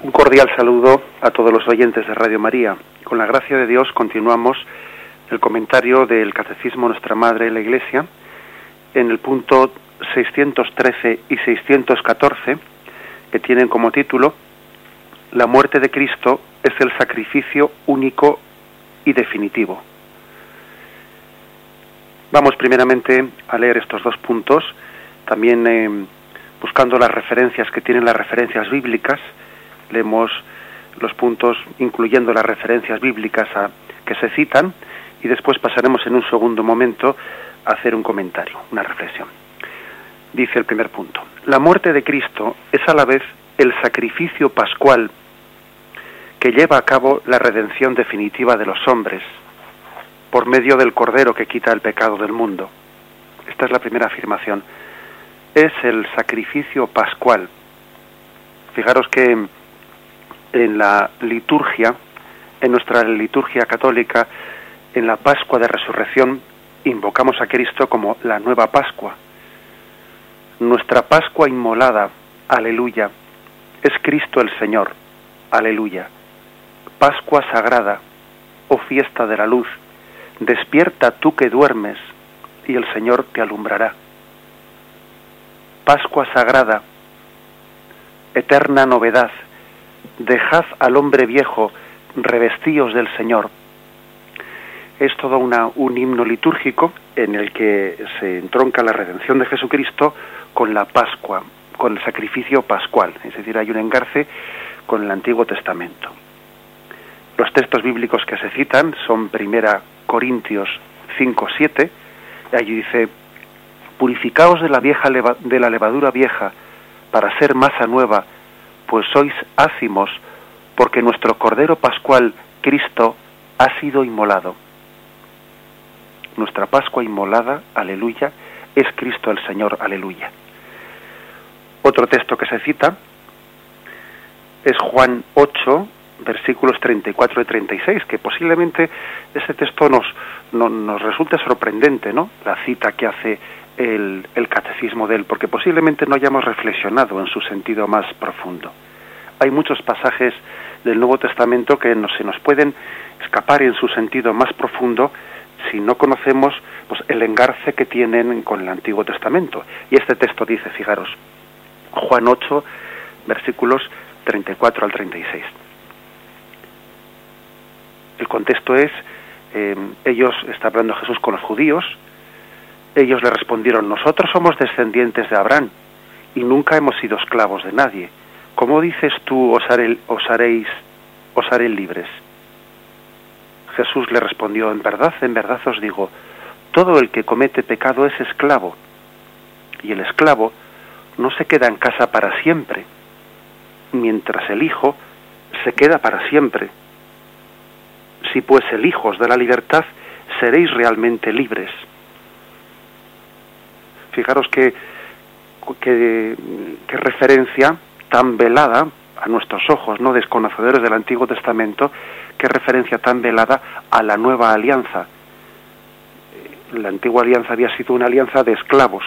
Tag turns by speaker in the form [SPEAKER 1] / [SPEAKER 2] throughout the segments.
[SPEAKER 1] Un cordial saludo a todos los oyentes de Radio María. Con la gracia de Dios continuamos el comentario del Catecismo Nuestra Madre la Iglesia en el punto 613 y 614 que tienen como título La muerte de Cristo es el sacrificio único y definitivo. Vamos primeramente a leer estos dos puntos, también eh, buscando las referencias que tienen las referencias bíblicas leemos los puntos incluyendo las referencias bíblicas que se citan y después pasaremos en un segundo momento a hacer un comentario, una reflexión. Dice el primer punto, la muerte de Cristo es a la vez el sacrificio pascual que lleva a cabo la redención definitiva de los hombres por medio del Cordero que quita el pecado del mundo. Esta es la primera afirmación. Es el sacrificio pascual. Fijaros que en la liturgia, en nuestra liturgia católica, en la Pascua de Resurrección, invocamos a Cristo como la nueva Pascua. Nuestra Pascua inmolada, aleluya, es Cristo el Señor, aleluya. Pascua sagrada, oh fiesta de la luz, despierta tú que duermes, y el Señor te alumbrará. Pascua sagrada, eterna novedad, dejad al hombre viejo, revestíos del Señor. Es todo un himno litúrgico en el que se entronca la redención de Jesucristo con la Pascua, con el sacrificio pascual, es decir, hay un engarce con el Antiguo Testamento. Los textos bíblicos que se citan son primera Corintios 5, 7, y allí dice, purificaos de la, vieja de la levadura vieja para ser masa nueva, pues sois ácimos, porque nuestro Cordero Pascual, Cristo, ha sido inmolado. Nuestra Pascua inmolada, aleluya, es Cristo el Señor, aleluya. Otro texto que se cita es Juan 8, versículos 34 y 36, que posiblemente ese texto nos, nos resulte sorprendente, ¿no? La cita que hace el, catecismo de él, porque posiblemente no hayamos reflexionado en su sentido más profundo. Hay muchos pasajes del Nuevo Testamento que no, se nos pueden escapar en su sentido más profundo si no conocemos pues, el engarce que tienen con el Antiguo Testamento. Y este texto dice, fijaros, Juan 8, versículos 34 al 36. El contexto es, eh, ellos, está hablando Jesús con los judíos, ellos le respondieron, nosotros somos descendientes de Abraham y nunca hemos sido esclavos de nadie. ¿Cómo dices tú os, os haréis, haré libres? Jesús le respondió, en verdad, en verdad os digo, todo el que comete pecado es esclavo, y el esclavo no se queda en casa para siempre, mientras el Hijo se queda para siempre. Si pues el Hijo os da la libertad, seréis realmente libres fijaros que, que, referencia tan velada a nuestros ojos, no desconocedores del Antiguo Testamento, qué referencia tan velada a la nueva alianza. La antigua alianza había sido una alianza de esclavos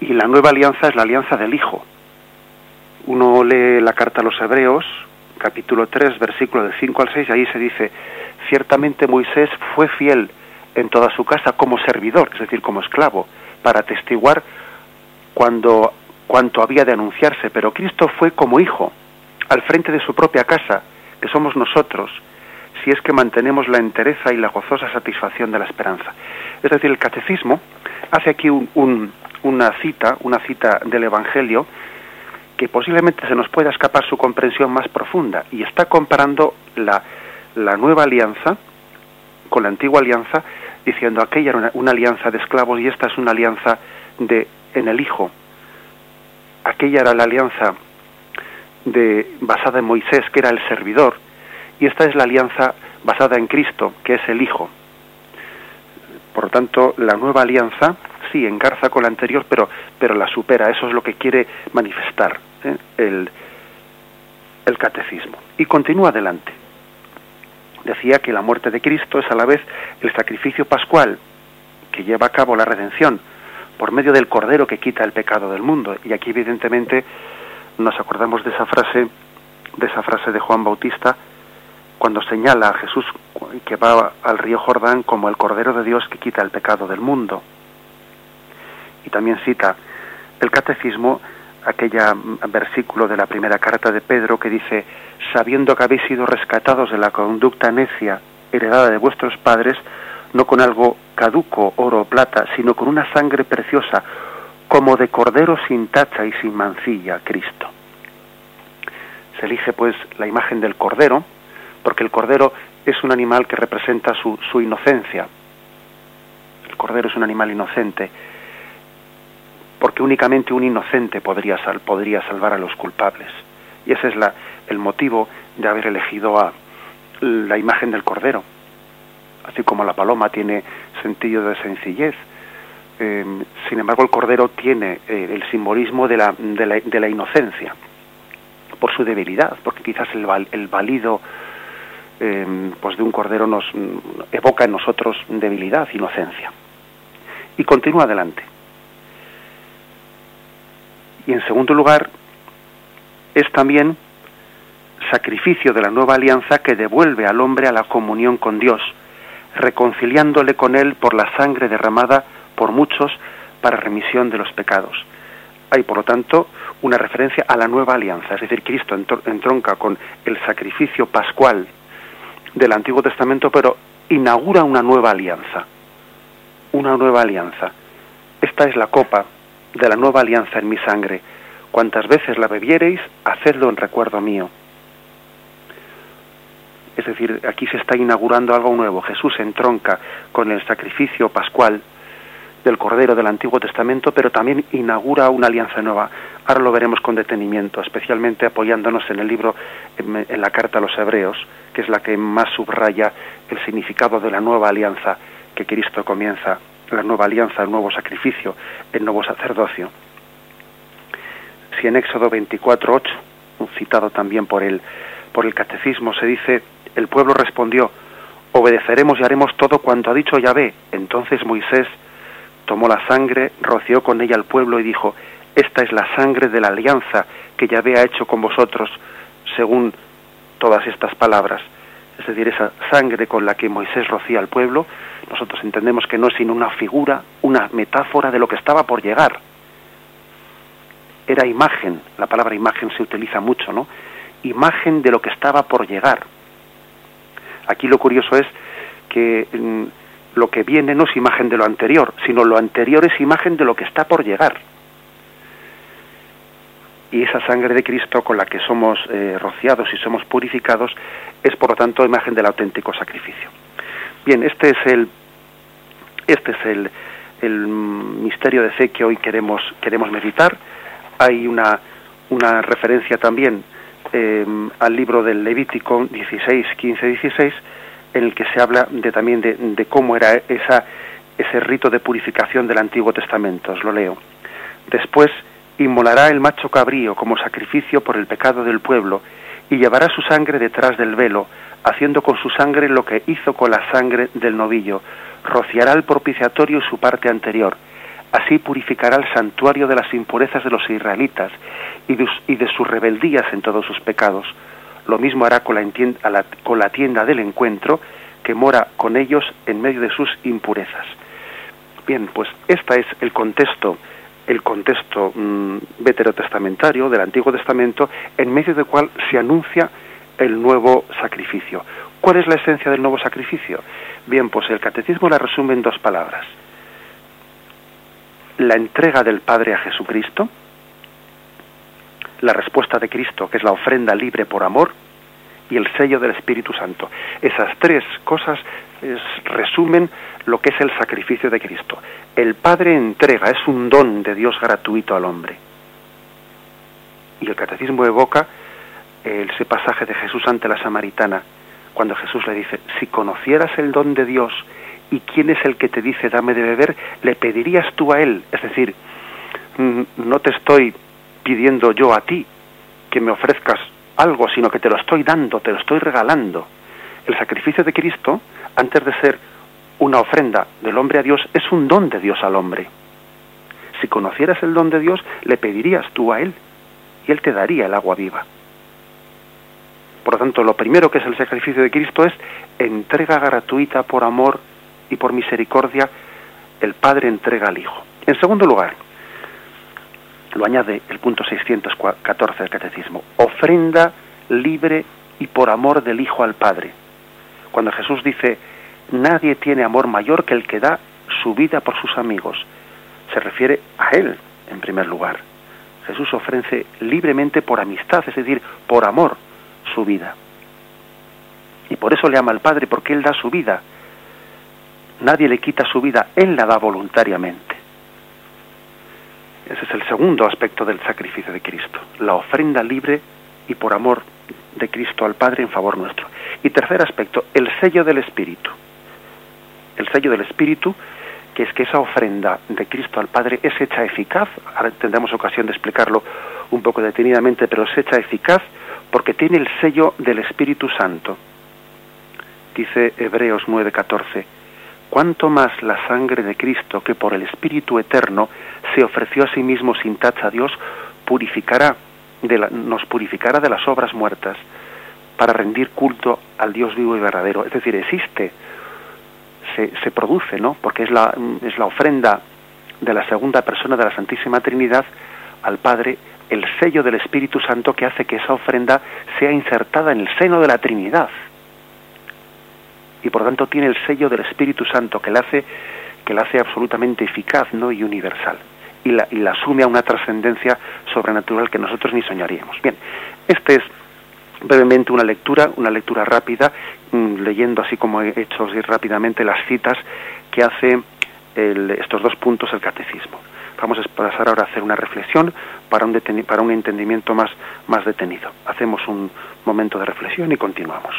[SPEAKER 1] y la nueva alianza es la alianza del Hijo. Uno lee la carta a los Hebreos, capítulo 3, versículo del 5 al 6, y ahí se dice, ciertamente Moisés fue fiel en toda su casa como servidor, es decir, como esclavo, para atestiguar cuando cuanto había de anunciarse, pero Cristo fue como hijo, al frente de su propia casa, que somos nosotros, si es que mantenemos la entereza y la gozosa satisfacción de la esperanza. Es decir, el catecismo hace aquí una cita, una cita del Evangelio, que posiblemente se nos pueda escapar su comprensión más profunda, y está comparando la, la nueva alianza con la antigua alianza diciendo aquella era una, alianza de esclavos y esta es una alianza de en el Hijo. Aquella era la alianza de basada en Moisés, que era el servidor, y esta es la alianza basada en Cristo, que es el Hijo. Por lo tanto, la nueva alianza sí engarza con la anterior, pero, pero la supera. Eso es lo que quiere manifestar ¿eh? el, el catecismo. Y continúa adelante decía que la muerte de Cristo es a la vez el sacrificio pascual que lleva a cabo la redención por medio del Cordero que quita el pecado del mundo. Y aquí evidentemente nos acordamos de esa frase de esa frase de Juan Bautista cuando señala a Jesús que va al río Jordán como el Cordero de Dios que quita el pecado del mundo. Y también cita el catecismo aquella versículo de la primera carta de Pedro que dice, sabiendo que habéis sido rescatados de la conducta necia heredada de vuestros padres, no con algo caduco, oro o plata, sino con una sangre preciosa, como de cordero sin tacha y sin mancilla, Cristo. Se elige pues la imagen del cordero, porque el cordero es un animal que representa su, su inocencia. El cordero es un animal inocente porque únicamente un inocente podría, sal, podría salvar a los culpables. Y ese es la, el motivo de haber elegido a la imagen del Cordero. Así como la paloma tiene sentido de sencillez, eh, sin embargo el Cordero tiene eh, el simbolismo de la, de, la, de la, inocencia, por su debilidad, porque quizás el, el valido eh, pues de un Cordero nos evoca en nosotros debilidad, inocencia. Y continúa adelante. Y en segundo lugar, es también sacrificio de la nueva alianza que devuelve al hombre a la comunión con Dios, reconciliándole con Él por la sangre derramada por muchos para remisión de los pecados. Hay, por lo tanto, una referencia a la nueva alianza, es decir, Cristo entronca con el sacrificio pascual del Antiguo Testamento, pero inaugura una nueva alianza, una nueva alianza. Esta es la copa de la nueva alianza en mi sangre. Cuantas veces la bebiereis, hacedlo en recuerdo mío. Es decir, aquí se está inaugurando algo nuevo. Jesús entronca con el sacrificio pascual del Cordero del Antiguo Testamento, pero también inaugura una alianza nueva. Ahora lo veremos con detenimiento, especialmente apoyándonos en el libro, en la carta a los Hebreos, que es la que más subraya el significado de la nueva alianza que Cristo comienza la nueva alianza, el nuevo sacrificio, el nuevo sacerdocio. Si en Éxodo 24.8, citado también por el, por el catecismo, se dice, el pueblo respondió, obedeceremos y haremos todo cuanto ha dicho Yahvé. Entonces Moisés tomó la sangre, roció con ella al pueblo y dijo, esta es la sangre de la alianza que Yahvé ha hecho con vosotros, según todas estas palabras es decir, esa sangre con la que Moisés rocía al pueblo, nosotros entendemos que no es sino una figura, una metáfora de lo que estaba por llegar. Era imagen, la palabra imagen se utiliza mucho, ¿no? Imagen de lo que estaba por llegar. Aquí lo curioso es que mm, lo que viene no es imagen de lo anterior, sino lo anterior es imagen de lo que está por llegar y esa sangre de Cristo con la que somos eh, rociados y somos purificados es por lo tanto imagen del auténtico sacrificio. Bien, este es el este es el, el misterio de fe que hoy queremos queremos meditar. Hay una una referencia también eh, al libro del Levítico 16, 15, 16 en el que se habla de también de, de cómo era esa ese rito de purificación del Antiguo Testamento. Os lo leo. Después inmolará el macho cabrío como sacrificio por el pecado del pueblo, y llevará su sangre detrás del velo, haciendo con su sangre lo que hizo con la sangre del novillo, rociará el propiciatorio y su parte anterior, así purificará el santuario de las impurezas de los israelitas y de, sus rebeldías en todos sus pecados. Lo mismo hará con la, con la tienda del encuentro, que mora con ellos en medio de sus impurezas. Bien, pues este es el contexto el contexto mm, veterotestamentario del Antiguo Testamento, en medio del cual se anuncia el nuevo sacrificio. ¿Cuál es la esencia del nuevo sacrificio? Bien, pues el catecismo la resume en dos palabras. La entrega del Padre a Jesucristo, la respuesta de Cristo, que es la ofrenda libre por amor, y el sello del Espíritu Santo. Esas tres cosas resumen lo que es el sacrificio de Cristo. El Padre entrega, es un don de Dios gratuito al hombre. Y el catecismo evoca ese pasaje de Jesús ante la samaritana, cuando Jesús le dice, si conocieras el don de Dios y quién es el que te dice dame de beber, le pedirías tú a él. Es decir, mm, no te estoy pidiendo yo a ti que me ofrezcas algo, sino que te lo estoy dando, te lo estoy regalando. El sacrificio de Cristo, antes de ser una ofrenda del hombre a Dios, es un don de Dios al hombre. Si conocieras el don de Dios, le pedirías tú a Él y Él te daría el agua viva. Por lo tanto, lo primero que es el sacrificio de Cristo es entrega gratuita por amor y por misericordia, el Padre entrega al Hijo. En segundo lugar, lo añade el punto 614 del Catecismo, ofrenda libre y por amor del Hijo al Padre. Cuando Jesús dice, nadie tiene amor mayor que el que da su vida por sus amigos, se refiere a Él en primer lugar. Jesús ofrece libremente por amistad, es decir, por amor, su vida. Y por eso le ama al Padre, porque Él da su vida. Nadie le quita su vida, Él la da voluntariamente. Ese es el segundo aspecto del sacrificio de Cristo, la ofrenda libre y por amor de Cristo al Padre en favor nuestro. Y tercer aspecto, el sello del Espíritu. El sello del Espíritu, que es que esa ofrenda de Cristo al Padre es hecha eficaz, ahora tendremos ocasión de explicarlo un poco detenidamente, pero es hecha eficaz porque tiene el sello del Espíritu Santo. Dice Hebreos 9:14, cuánto más la sangre de Cristo, que por el Espíritu Eterno se ofreció a sí mismo sin tacha a Dios, purificará de nos purificará de las obras muertas para rendir culto al Dios vivo y verdadero. Es decir, existe, se, se produce, ¿no? Porque es la, es la ofrenda de la segunda persona de la Santísima Trinidad al Padre el sello del Espíritu Santo que hace que esa ofrenda sea insertada en el seno de la Trinidad. Y por lo tanto tiene el sello del Espíritu Santo que la hace, que la hace absolutamente eficaz ¿no? y universal. Y la, y la asume a una trascendencia sobrenatural que nosotros ni soñaríamos. Bien, este es brevemente una lectura, una lectura rápida, mm, leyendo así como he hecho rápidamente las citas que hace estos dos puntos el catecismo. Vamos a pasar ahora a hacer una reflexión para un, para un entendimiento más, más detenido. Hacemos un momento de reflexión y continuamos.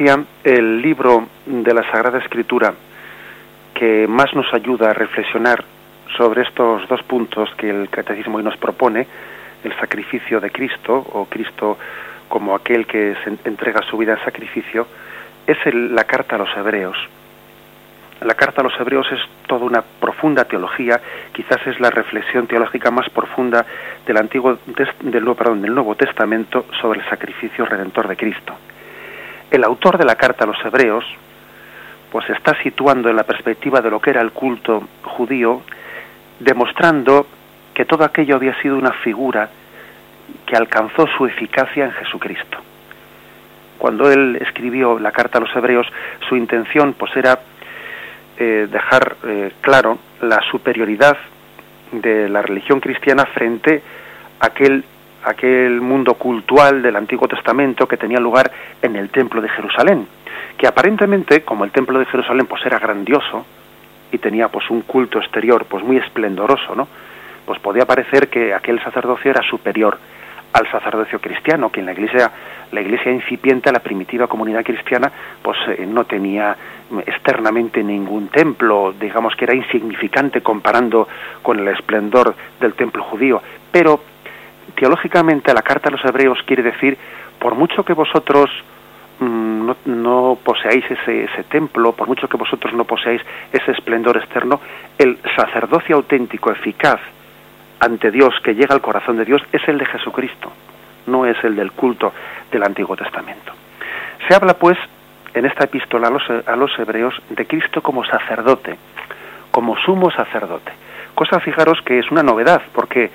[SPEAKER 1] El libro de la Sagrada Escritura que más nos ayuda a reflexionar sobre estos dos puntos que el catecismo hoy nos propone, el sacrificio de Cristo o Cristo como aquel que se entrega su vida en sacrificio, es la carta a los hebreos. La carta a los hebreos es toda una profunda teología, quizás es la reflexión teológica más profunda del antiguo del, perdón, del Nuevo Testamento sobre el sacrificio redentor de Cristo el autor de la carta a los hebreos pues está situando en la perspectiva de lo que era el culto judío, demostrando que todo aquello había sido una figura que alcanzó su eficacia en Jesucristo. Cuando él escribió la carta a los hebreos, su intención pues era eh, dejar eh, claro la superioridad de la religión cristiana frente a aquel, aquel mundo cultural del Antiguo Testamento que tenía lugar en el Templo de Jerusalén, que aparentemente, como el Templo de Jerusalén pues era grandioso y tenía pues un culto exterior pues muy esplendoroso, ¿no? Pues podía parecer que aquel sacerdocio era superior al sacerdocio cristiano, que en la iglesia, la iglesia incipiente, la primitiva comunidad cristiana, pues eh, no tenía externamente ningún templo, digamos que era insignificante comparando con el esplendor del templo judío. Pero teológicamente la carta a los hebreos quiere decir, por mucho que vosotros mm, no, poseáis ese, ese templo, por mucho que vosotros no poseáis ese esplendor externo, el sacerdocio auténtico, eficaz, ante Dios, que llega al corazón de Dios, es el de Jesucristo, no es el del culto del Antiguo Testamento. Se habla, pues, en esta epístola a los, a los hebreos de Cristo como sacerdote, como sumo sacerdote. Cosa, fijaros, que es una novedad, porque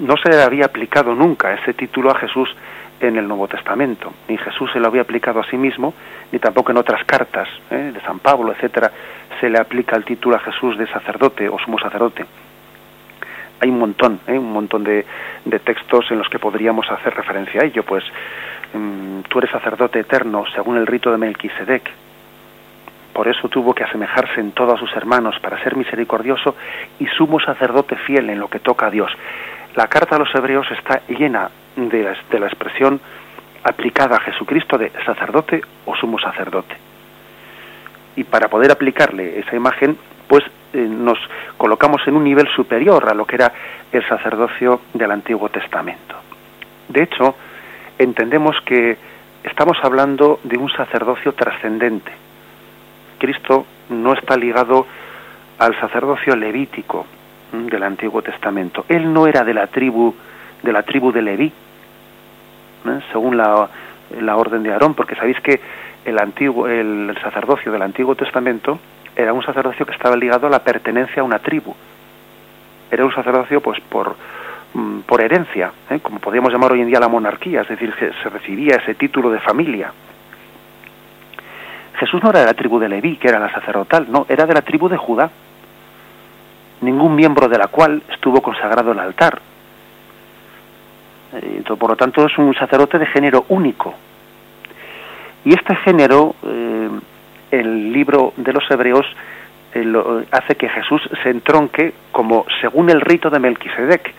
[SPEAKER 1] no se le había aplicado nunca ese título a Jesús en el Nuevo Testamento. Ni Jesús se lo había aplicado a sí mismo, ni tampoco en otras cartas ¿eh? de San Pablo, etcétera, se le aplica el título a Jesús de sacerdote o sumo sacerdote hay un montón, ¿eh? un montón de, textos en los que podríamos hacer referencia a ello, pues mm, tú eres sacerdote eterno según el rito de Melquisedec. Por eso tuvo que asemejarse en todos sus hermanos para ser misericordioso y sumo sacerdote fiel en lo que toca a Dios. La carta a los hebreos está llena de la, expresión aplicada a Jesucristo de sacerdote o sumo sacerdote. Y para poder aplicarle esa imagen, pues eh, nos colocamos en un nivel superior a lo que era el sacerdocio del Antiguo Testamento. De hecho, entendemos que estamos hablando de un sacerdocio trascendente. Cristo no está ligado al sacerdocio levítico del Antiguo Testamento. Él no era de la tribu de la tribu de Leví, según la, la, orden de Aarón, porque sabéis que el antiguo el sacerdocio del Antiguo Testamento era un sacerdocio que estaba ligado a la pertenencia a una tribu. Era un sacerdocio pues por, mm, por herencia, ¿eh? como podríamos llamar hoy en día la monarquía, es decir, que se recibía ese título de familia. Jesús no era de la tribu de Leví, que era la sacerdotal, no, era de la tribu de Judá, ningún miembro de la cual estuvo consagrado el altar. Eh, por lo tanto, es un sacerdote de género único. Y este género eh, el libro de los Hebreos eh, hace que Jesús se entronque como según el rito de Melquisedec.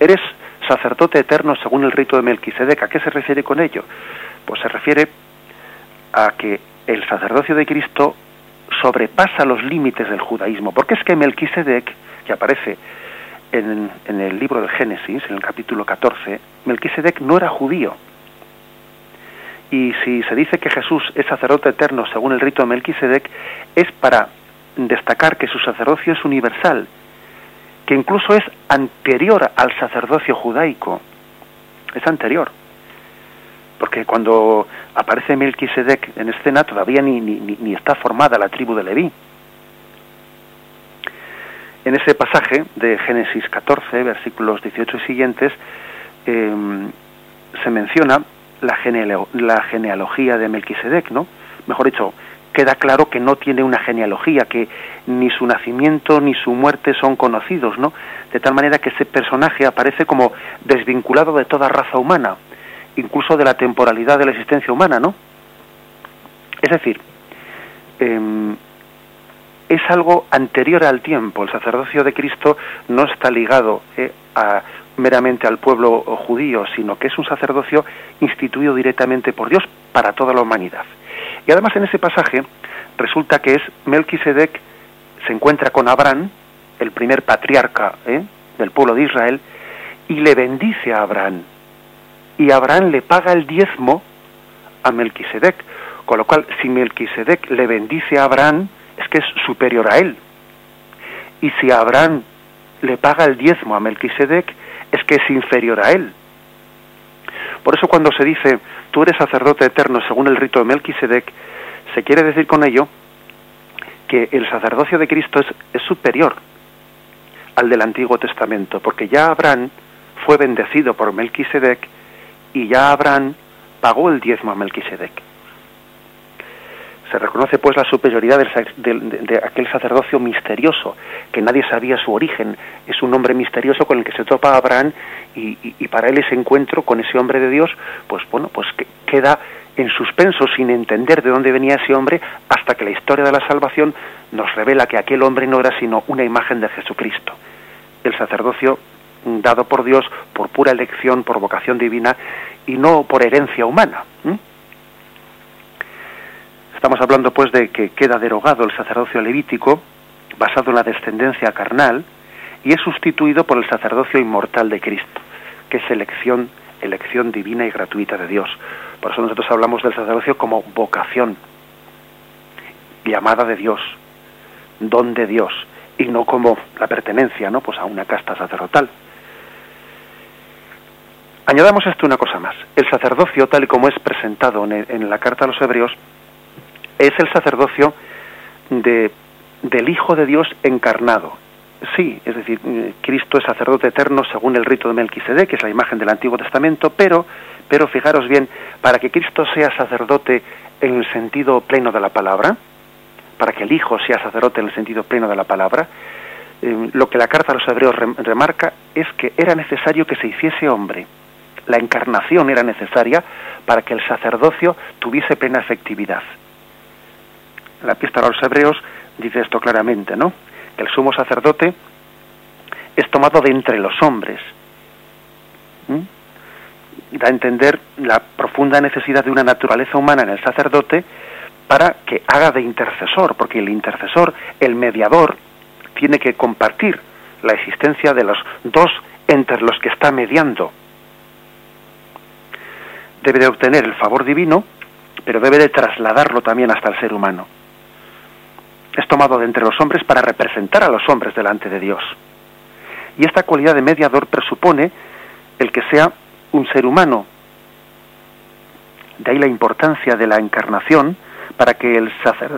[SPEAKER 1] Eres sacerdote eterno según el rito de Melquisedec. ¿A qué se refiere con ello? Pues se refiere a que el sacerdocio de Cristo sobrepasa los límites del judaísmo, porque es que Melquisedec, que aparece en, en el libro de Génesis, en el capítulo 14, Melquisedec no era judío, y si se dice que Jesús es sacerdote eterno según el rito de Melquisedec, es para destacar que su sacerdocio es universal, que incluso es anterior al sacerdocio judaico. Es anterior. Porque cuando aparece Melquisedec en escena todavía ni, ni, está formada la tribu de Leví. En ese pasaje de Génesis 14, versículos 18 y siguientes, eh, se menciona la, la genealogía de Melquisedec, ¿no? Mejor dicho, queda claro que no tiene una genealogía, que ni su nacimiento ni su muerte son conocidos, ¿no? De tal manera que ese personaje aparece como desvinculado de toda raza humana, incluso de la temporalidad de la existencia humana, ¿no? Es decir, em, es algo anterior al tiempo. El sacerdocio de Cristo no está ligado eh, a meramente al pueblo judío, sino que es un sacerdocio instituido directamente por Dios para toda la humanidad. Y además en ese pasaje resulta que es Melquisedec se encuentra con Abraham, el primer patriarca ¿eh? del pueblo de Israel, y le bendice a Abraham. Y Abraham le paga el diezmo a Melquisedec, con lo cual si Melquisedec le bendice a Abraham, es que es superior a él. Y si Abraham le paga el diezmo a Melquisedec, es que es inferior a él. Por eso cuando se dice, tú eres sacerdote eterno según el rito de Melquisedec, se quiere decir con ello que el sacerdocio de Cristo es, superior al del Antiguo Testamento, porque ya Abraham fue bendecido por Melquisedec y ya Abraham pagó el diezmo a Melquisedec. Se reconoce pues la superioridad de, aquel sacerdocio misterioso, que nadie sabía su origen. Es un hombre misterioso con el que se topa Abraham y, para él ese encuentro con ese hombre de Dios, pues bueno, pues queda en suspenso sin entender de dónde venía ese hombre hasta que la historia de la salvación nos revela que aquel hombre no era sino una imagen de Jesucristo. El sacerdocio dado por Dios por pura elección, por vocación divina y no por herencia humana. Estamos hablando pues de que queda derogado el sacerdocio levítico basado en la descendencia carnal y es sustituido por el sacerdocio inmortal de Cristo, que es elección, elección divina y gratuita de Dios. Por eso nosotros hablamos del sacerdocio como vocación, llamada de Dios, don de Dios, y no como la pertenencia, ¿no? Pues a una casta sacerdotal. Añadamos esto una cosa más. El sacerdocio, tal y como es presentado en la carta a los hebreos, es el sacerdocio de, del Hijo de Dios encarnado. Sí, es decir, Cristo es sacerdote eterno según el rito de Melquisedec, que es la imagen del Antiguo Testamento, pero, pero fijaros bien, para que Cristo sea sacerdote en el sentido pleno de la palabra, para que el Hijo sea sacerdote en el sentido pleno de la palabra, eh, lo que la carta a los hebreos remarca es que era necesario que se hiciese hombre. La encarnación era necesaria para que el sacerdocio tuviese plena efectividad la epístola a los hebreos dice esto claramente, ¿no? Que el sumo sacerdote es tomado de entre los hombres. Da a entender la profunda necesidad de una naturaleza humana en el sacerdote para que haga de intercesor, porque el intercesor, el mediador, tiene que compartir la existencia de los dos entre los que está mediando. Debe de obtener el favor divino, pero debe de trasladarlo también hasta el ser humano es tomado de entre los hombres para representar a los hombres delante de Dios. Y esta cualidad de mediador presupone el que sea un ser humano. De ahí la importancia de la encarnación para que el,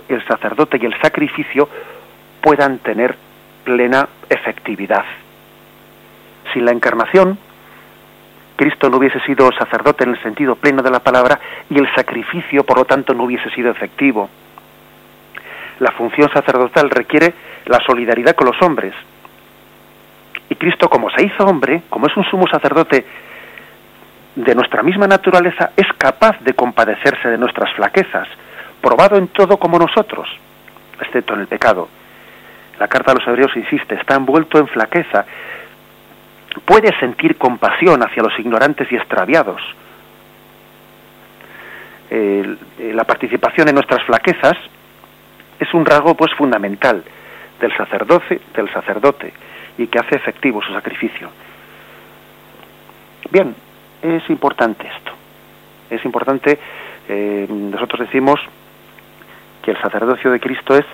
[SPEAKER 1] el sacerdote y el sacrificio puedan tener plena efectividad. Sin la encarnación, Cristo no hubiese sido sacerdote en el sentido pleno de la palabra y el sacrificio, por lo tanto, no hubiese sido efectivo la función sacerdotal requiere la solidaridad con los hombres. Y Cristo, como se hizo hombre, como es un sumo sacerdote de nuestra misma naturaleza, es capaz de compadecerse de nuestras flaquezas, probado en todo como nosotros, excepto en el pecado. La carta a los hebreos insiste, está envuelto en flaqueza, puede sentir compasión hacia los ignorantes y extraviados. la participación en nuestras flaquezas es un rasgo pues fundamental del sacerdote, del sacerdote y que hace efectivo su sacrificio. Bien, es importante esto. Es importante, eh, nosotros decimos que el sacerdocio de Cristo es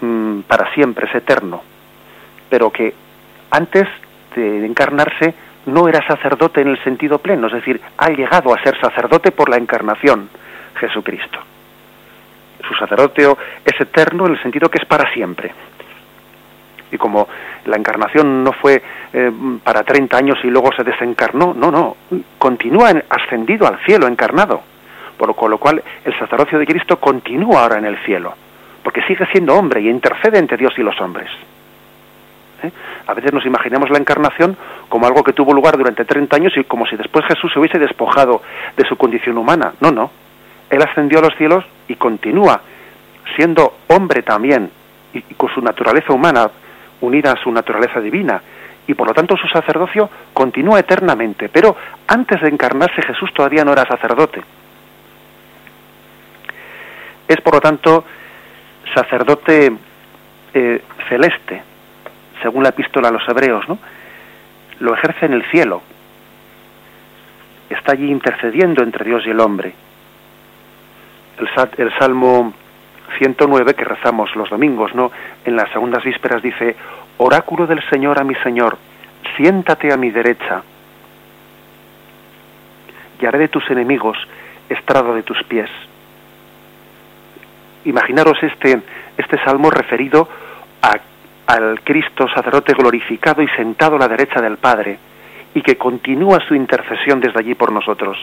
[SPEAKER 1] mm, para siempre, es eterno, pero que antes de encarnarse no era sacerdote en el sentido pleno, es decir, ha llegado a ser sacerdote por la encarnación, Jesucristo su sacerdocio es eterno en el sentido que es para siempre. Y como la encarnación no fue eh, para 30 años y luego se desencarnó, no, no, continúa ascendido al cielo, encarnado. Por lo, con lo cual el sacerdocio de Cristo continúa ahora en el cielo, porque sigue siendo hombre y intercede entre Dios y los hombres. ¿Eh? A veces nos imaginamos la encarnación como algo que tuvo lugar durante 30 años y como si después Jesús se hubiese despojado de su condición humana. No, no. Él ascendió a los cielos y continúa siendo hombre también y, con su naturaleza humana unida a su naturaleza divina y por lo tanto su sacerdocio continúa eternamente. Pero antes de encarnarse Jesús todavía no era sacerdote. Es por lo tanto sacerdote eh, celeste, según la epístola a los hebreos, ¿no? Lo ejerce en el cielo. Está allí intercediendo entre Dios y el hombre el, Salmo 109 que rezamos los domingos, ¿no? En las segundas vísperas dice, oráculo del Señor a mi Señor, siéntate a mi derecha y haré de tus enemigos estrado de tus pies. Imaginaros este, este salmo referido a, al Cristo sacerdote glorificado y sentado a la derecha del Padre, y que continúa su intercesión desde allí por nosotros.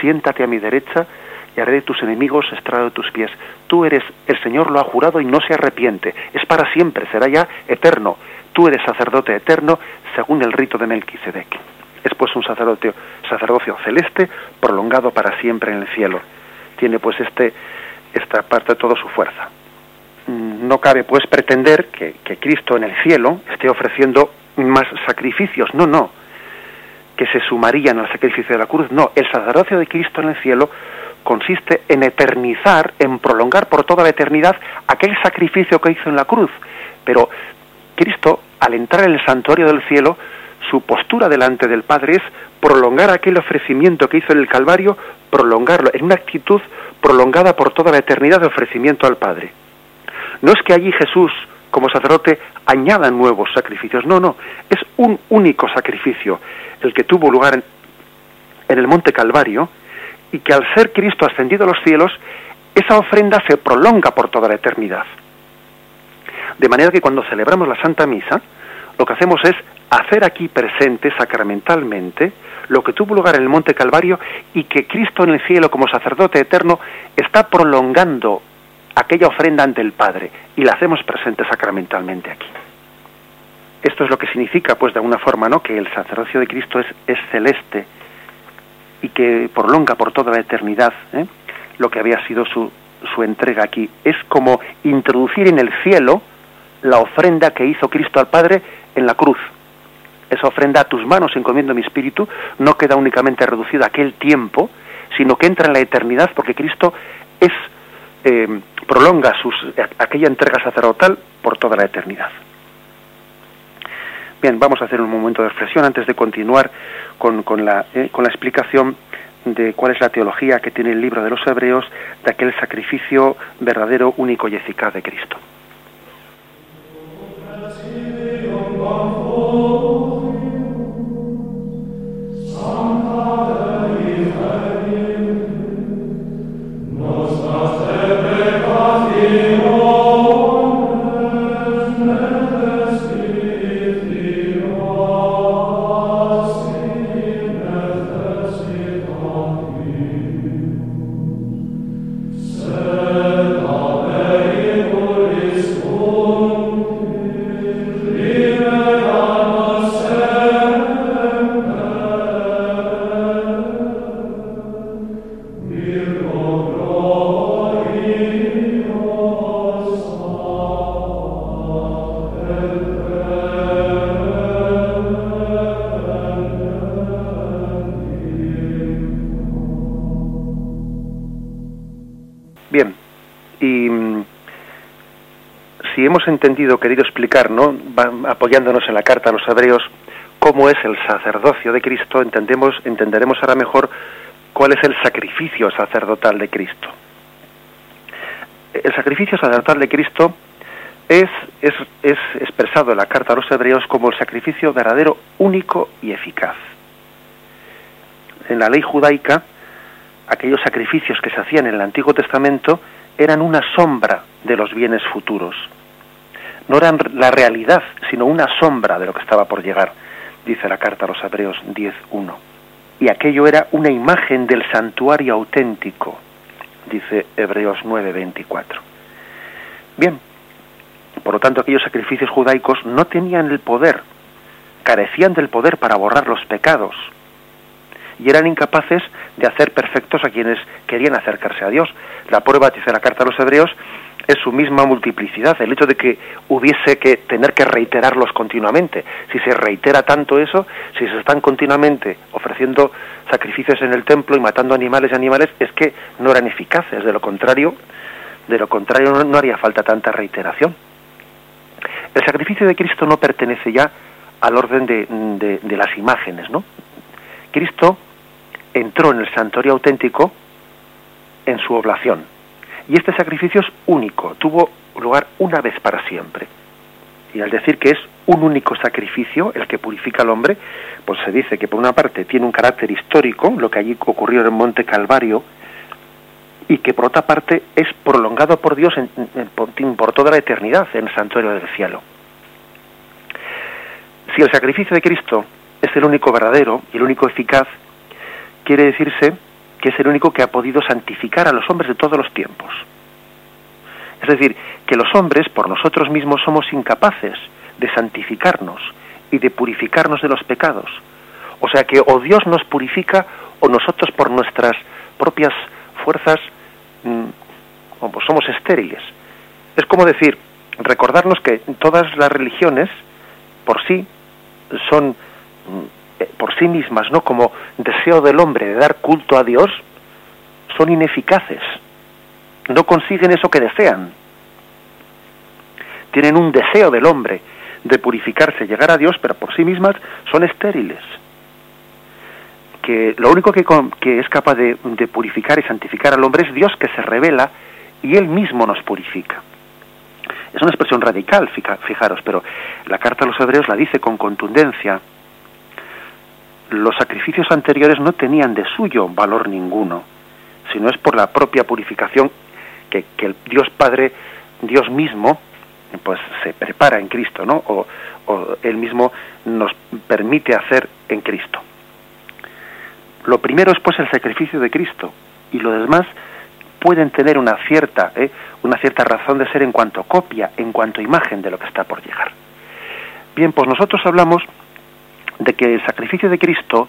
[SPEAKER 1] Siéntate a mi derecha haré de tus enemigos estrado de tus pies. Tú eres, el Señor lo ha jurado y no se arrepiente. Es para siempre, será ya eterno. Tú eres sacerdote eterno según el rito de Melquisedec. Es pues un sacerdote, sacerdocio celeste prolongado para siempre en el cielo. Tiene pues este, esta parte de toda su fuerza. Mm, no cabe pues pretender que, que Cristo en el cielo esté ofreciendo más sacrificios. No, no. Que se sumarían al sacrificio de la cruz. No, el sacerdocio de Cristo en el cielo consiste en eternizar, en prolongar por toda la eternidad aquel sacrificio que hizo en la cruz. Pero Cristo, al entrar en el santuario del cielo, su postura delante del Padre es prolongar aquel ofrecimiento que hizo en el Calvario, prolongarlo, en una actitud prolongada por toda la eternidad de ofrecimiento al Padre. No es que allí Jesús, como sacerdote, añada nuevos sacrificios, no, no, es un único sacrificio, el que tuvo lugar en, en el monte Calvario, y que al ser Cristo ascendido a los cielos, esa ofrenda se prolonga por toda la eternidad. De manera que cuando celebramos la Santa Misa, lo que hacemos es hacer aquí presente sacramentalmente lo que tuvo lugar en el Monte Calvario y que Cristo en el cielo como sacerdote eterno está prolongando aquella ofrenda ante el Padre y la hacemos presente sacramentalmente aquí. Esto es lo que significa, pues, de alguna forma, ¿no? Que el sacerdocio de Cristo es, es celeste y que prolonga por toda la eternidad ¿eh? lo que había sido su, su entrega aquí. Es como introducir en el cielo la ofrenda que hizo Cristo al Padre en la cruz. Esa ofrenda a tus manos encomiendo mi espíritu no queda únicamente reducida a aquel tiempo, sino que entra en la eternidad porque Cristo es eh, prolonga sus, aquella entrega sacerdotal por toda la eternidad. Bien, vamos a hacer un momento de reflexión antes de continuar con, con, la, eh, con la explicación de cuál es la teología que tiene el libro de los Hebreos de aquel sacrificio verdadero, único y eficaz de Cristo. Entendido, querido explicar, ¿no? apoyándonos en la carta a los hebreos, cómo es el sacerdocio de Cristo, entendemos, entenderemos ahora mejor cuál es el sacrificio sacerdotal de Cristo. El sacrificio sacerdotal de Cristo es, es, es expresado en la carta a los hebreos como el sacrificio verdadero, único y eficaz. En la ley judaica, aquellos sacrificios que se hacían en el Antiguo Testamento eran una sombra de los bienes futuros no eran la realidad, sino una sombra de lo que estaba por llegar, dice la carta a los Hebreos 10.1. Y aquello era una imagen del santuario auténtico, dice Hebreos 9.24. Bien, por lo tanto aquellos sacrificios judaicos no tenían el poder, carecían del poder para borrar los pecados, y eran incapaces de hacer perfectos a quienes querían acercarse a Dios. La prueba, dice la carta a los Hebreos, es su misma multiplicidad, el hecho de que hubiese que tener que reiterarlos continuamente. Si se reitera tanto eso, si se están continuamente ofreciendo sacrificios en el templo y matando animales y animales, es que no eran eficaces, de lo contrario, de lo contrario no, haría falta tanta reiteración. El sacrificio de Cristo no pertenece ya al orden de, de las imágenes, ¿no? Cristo entró en el santuario auténtico en su oblación y este sacrificio es único, tuvo lugar una vez para siempre. Y al decir que es un único sacrificio el que purifica al hombre, pues se dice que por una parte tiene un carácter histórico, lo que allí ocurrió en Monte Calvario, y que por otra parte es prolongado por Dios por toda la eternidad en el santuario del cielo. Si el sacrificio de Cristo es el único verdadero y el único eficaz, quiere decirse que es el único que ha podido santificar a los hombres de todos los tiempos. Es decir, que los hombres por nosotros mismos somos incapaces de santificarnos y de purificarnos de los pecados. O sea que o Dios nos purifica o nosotros por nuestras propias fuerzas mm, somos estériles. Es como decir, recordarnos que todas las religiones por sí son mm, por sí mismas, ¿no? Como deseo del hombre de dar culto a Dios, son ineficaces. No consiguen eso que desean. Tienen un deseo del hombre de purificarse, llegar a Dios, pero por sí mismas son estériles. Que lo único que, que es capaz de purificar y santificar al hombre es Dios que se revela y Él mismo nos purifica. Es una expresión radical, fijaros, pero la carta a los hebreos la dice con contundencia. Los sacrificios anteriores no tenían de suyo valor ninguno, sino es por la propia purificación que, el Dios Padre, Dios mismo, pues se prepara en Cristo, ¿no? O, o Él mismo nos permite hacer en Cristo. Lo primero es pues el sacrificio de Cristo y lo demás pueden tener una cierta, ¿eh? una cierta razón de ser en cuanto copia, en cuanto imagen de lo que está por llegar. Bien, pues nosotros hablamos de que el sacrificio de Cristo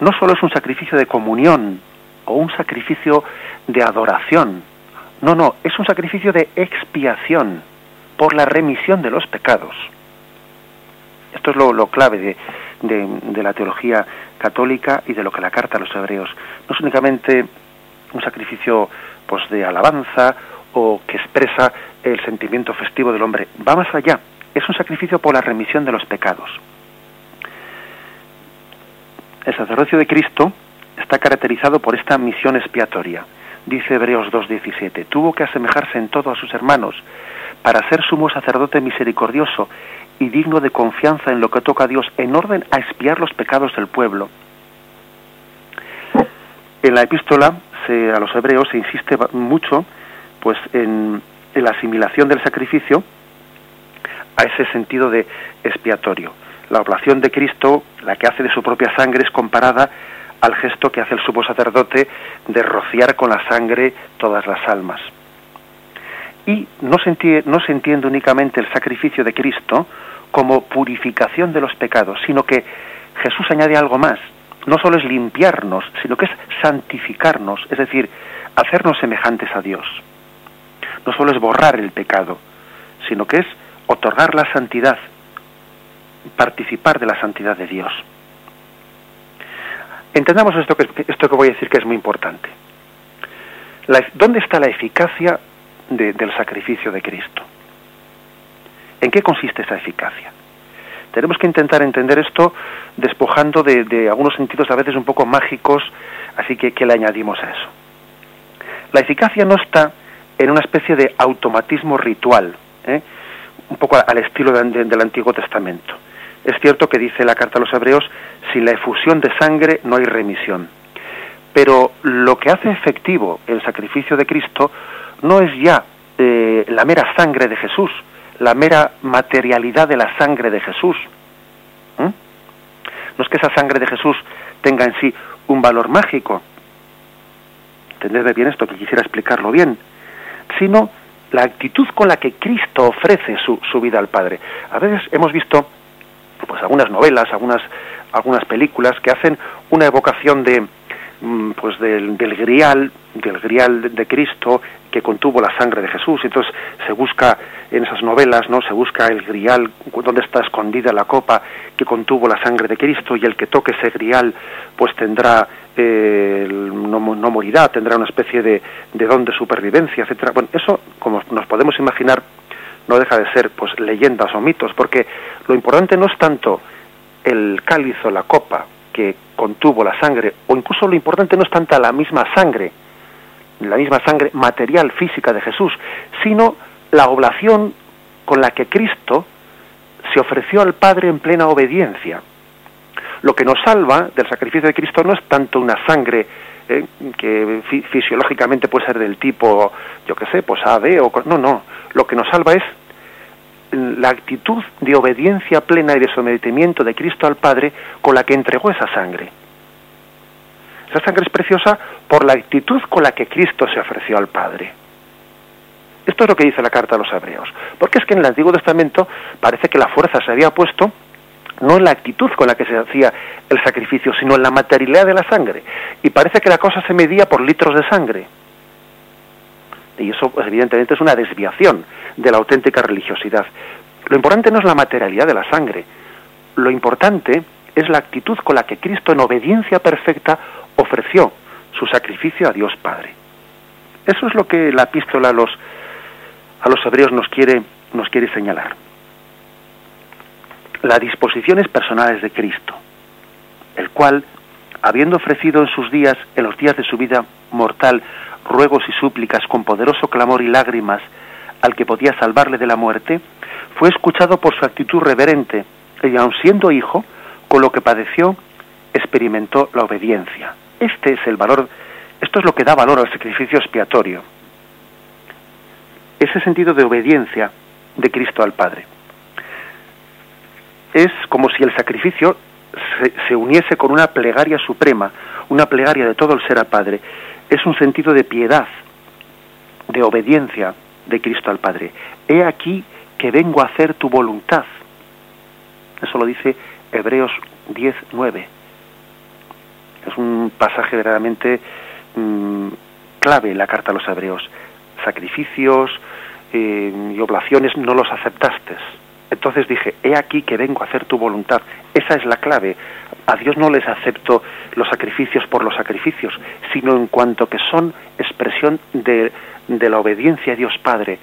[SPEAKER 1] no solo es un sacrificio de comunión o un sacrificio de adoración, no, no, es un sacrificio de expiación por la remisión de los pecados. Esto es lo, clave de, de, de, la teología católica y de lo que la carta a los hebreos. No es únicamente un sacrificio pues de alabanza o que expresa el sentimiento festivo del hombre. Va más allá. Es un sacrificio por la remisión de los pecados. El sacerdocio de Cristo está caracterizado por esta misión expiatoria. Dice Hebreos 2.17, tuvo que asemejarse en todo a sus hermanos para ser sumo sacerdote misericordioso y digno de confianza en lo que toca a Dios, en orden a expiar los pecados del pueblo. En la epístola a los hebreos se insiste mucho pues en, la asimilación del sacrificio a ese sentido de expiatorio. La oblación de Cristo, la que hace de su propia sangre, es comparada al gesto que hace el sumo sacerdote de rociar con la sangre todas las almas. Y no se, entiende, no se entiende únicamente el sacrificio de Cristo como purificación de los pecados, sino que Jesús añade algo más, no solo es limpiarnos, sino que es santificarnos, es decir, hacernos semejantes a Dios. No solo es borrar el pecado, sino que es otorgar la santidad, participar de la santidad de Dios. Entendamos esto que, esto que voy a decir que es muy importante. ¿Dónde está la eficacia del sacrificio de Cristo? ¿En qué consiste esa eficacia? Tenemos que intentar entender esto despojando de, algunos sentidos a veces un poco mágicos, así que ¿qué le añadimos a eso? La eficacia no está en una especie de automatismo ritual, ¿eh? un poco al estilo del Antiguo Testamento. Es cierto que dice la carta a los hebreos, sin la efusión de sangre no hay remisión. Pero lo que hace efectivo el sacrificio de Cristo no es ya eh, la mera sangre de Jesús, la mera materialidad de la sangre de Jesús. No es que esa sangre de Jesús tenga en sí un valor mágico, entendedme bien esto, que quisiera explicarlo bien, sino la actitud con la que Cristo ofrece su, su vida al Padre. A veces hemos visto pues algunas novelas, algunas, algunas películas que hacen una evocación de, Mm, pues del, del grial, del grial de Cristo que contuvo la sangre de Jesús. Entonces se busca en esas novelas, ¿no? Se busca el grial donde está escondida la copa que contuvo la sangre de Cristo y el que toque ese grial pues tendrá eh, no, no, morirá, tendrá una especie de, de don de supervivencia, etcétera. Bueno, eso como nos podemos imaginar no deja de ser pues leyendas o mitos, porque lo importante no es tanto el cáliz o la copa que contuvo la sangre, o incluso lo importante no es tanta la misma sangre, la misma sangre material, física de Jesús, sino la oblación con la que Cristo se ofreció al Padre en plena obediencia. Lo que nos salva del sacrificio de Cristo no es tanto una sangre eh, que fisiológicamente puede ser del tipo, yo qué sé, pues A, B, o... No, no. Lo que nos salva es la actitud de obediencia plena y de sometimiento de Cristo al Padre con la que entregó esa sangre. Esa sangre es preciosa por la actitud con la que Cristo se ofreció al Padre. Esto es lo que dice la carta a los hebreos. Porque es que en el Antiguo Testamento parece que la fuerza se había puesto no en la actitud con la que se hacía el sacrificio, sino en la materialidad de la sangre. Y parece que la cosa se medía por litros de sangre. Y eso, pues, evidentemente, es una desviación de la auténtica religiosidad. Lo importante no es la materialidad de la sangre. Lo importante es la actitud con la que Cristo, en obediencia perfecta, ofreció su sacrificio a Dios Padre. Eso es lo que la epístola a los, a los hebreos nos quiere, nos quiere señalar las disposiciones personales de Cristo, el cual, habiendo ofrecido en sus días, en los días de su vida mortal, ruegos y súplicas con poderoso clamor y lágrimas al que podía salvarle de la muerte, fue escuchado por su actitud reverente y aun siendo hijo, con lo que padeció, experimentó la obediencia. Este es el valor, esto es lo que da valor al sacrificio expiatorio. Ese sentido de obediencia de Cristo al Padre es como si el sacrificio se, uniese con una plegaria suprema, una plegaria de todo el ser al Padre. Es un sentido de piedad, de obediencia de Cristo al Padre. He aquí que vengo a hacer tu voluntad. Eso lo dice Hebreos 10, 9. Es un pasaje verdaderamente mm, clave en la carta a los Hebreos. Sacrificios eh, y oblaciones no los aceptaste entonces dije, he aquí que vengo a hacer tu voluntad. Esa es la clave. A Dios no les acepto los sacrificios por los sacrificios, sino en cuanto que son expresión de, la obediencia a Dios Padre,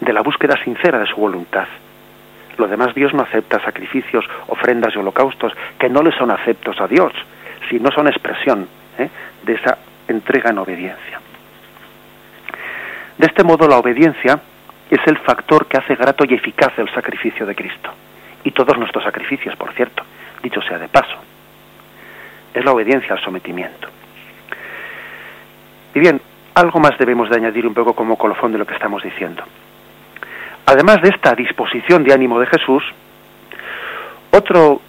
[SPEAKER 1] de la búsqueda sincera de su voluntad. Lo demás Dios no acepta sacrificios, ofrendas y holocaustos que no le son aceptos a Dios, sino son expresión ¿eh? de esa entrega en obediencia. De este modo la obediencia es el factor que hace grato y eficaz el sacrificio de Cristo. Y todos nuestros sacrificios, por cierto, dicho sea de paso. Es la obediencia al sometimiento. Y bien, algo más debemos de añadir un poco como colofón de lo que estamos diciendo. Además de esta disposición de ánimo de Jesús, otro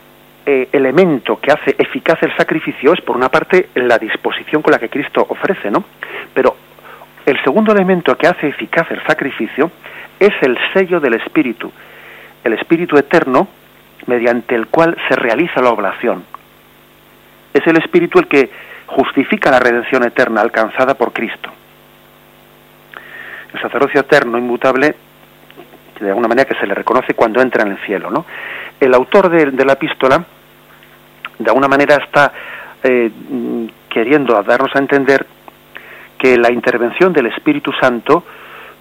[SPEAKER 1] eh, elemento que hace eficaz el sacrificio es, por una parte, la disposición con la que Cristo ofrece, ¿no? Pero el segundo elemento que hace eficaz el sacrificio es el sello del Espíritu, el Espíritu eterno mediante el cual se realiza la oblación. Es el Espíritu el que justifica la redención eterna alcanzada por Cristo. El sacerdocio eterno, inmutable, de alguna manera que se le reconoce cuando entra en el cielo. ¿no? El autor de, la epístola, de alguna manera, está eh, queriendo darnos a entender que la intervención del Espíritu Santo,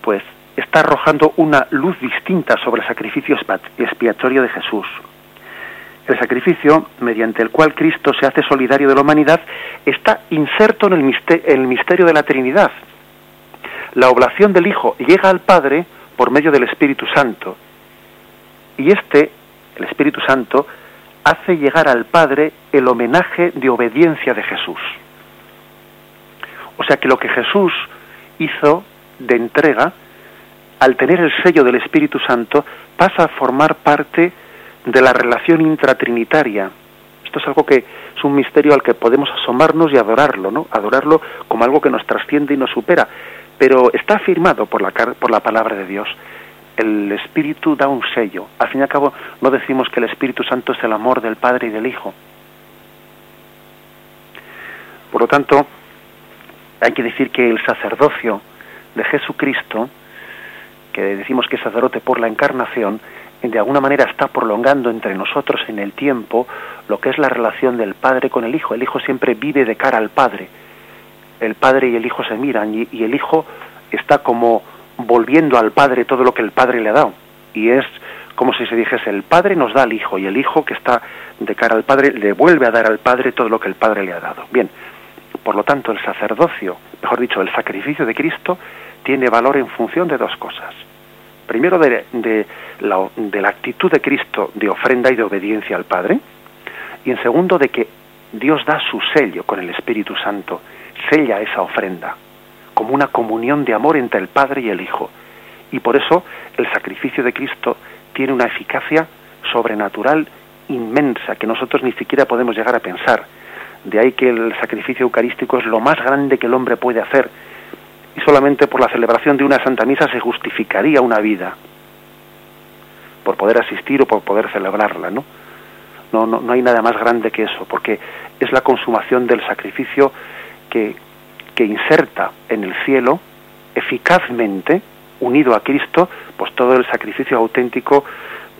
[SPEAKER 1] pues, está arrojando una luz distinta sobre el sacrificio expiatorio de Jesús. El sacrificio, mediante el cual Cristo se hace solidario de la humanidad, está inserto en el misterio de la Trinidad. La oblación del Hijo llega al Padre por medio del Espíritu Santo. Y este, el Espíritu Santo, hace llegar al Padre el homenaje de obediencia de Jesús. O sea que lo que Jesús hizo de entrega, al tener el sello del Espíritu Santo, pasa a formar parte de la relación intratrinitaria. Esto es algo que es un misterio al que podemos asomarnos y adorarlo, ¿no? Adorarlo como algo que nos trasciende y nos supera, pero está afirmado por la, por la palabra de Dios. El Espíritu da un sello. Al fin y al cabo, no decimos que el Espíritu Santo es el amor del Padre y del Hijo. Por lo tanto, hay que decir que el sacerdocio de Jesucristo, que decimos que es sacerdote por la encarnación, de alguna manera está prolongando entre nosotros en el tiempo lo que es la relación del Padre con el Hijo. El Hijo siempre vive de cara al Padre. El Padre y el Hijo se miran y, y el Hijo está como volviendo al Padre todo lo que el Padre le ha dado. Y es como si se dijese, el Padre nos da al Hijo y el Hijo que está de cara al Padre le vuelve a dar al Padre todo lo que el Padre le ha dado. Bien, por lo tanto, el sacerdocio, mejor dicho, el sacrificio de Cristo, tiene valor en función de dos cosas. Primero, de, la, de la actitud de Cristo de ofrenda y de obediencia al Padre. Y en segundo, de que Dios da su sello con el Espíritu Santo, sella esa ofrenda, como una comunión de amor entre el Padre y el Hijo. Y por eso el sacrificio de Cristo tiene una eficacia sobrenatural inmensa que nosotros ni siquiera podemos llegar a pensar. De ahí que el sacrificio eucarístico es lo más grande que el hombre puede hacer. Y solamente por la celebración de una Santa Misa se justificaría una vida. Por poder asistir o por poder celebrarla, ¿no? No, no, no hay nada más grande que eso, porque es la consumación del sacrificio que, que inserta en el cielo eficazmente, unido a Cristo, pues todo el sacrificio auténtico